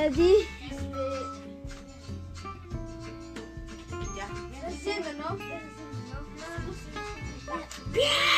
Ready? Ya.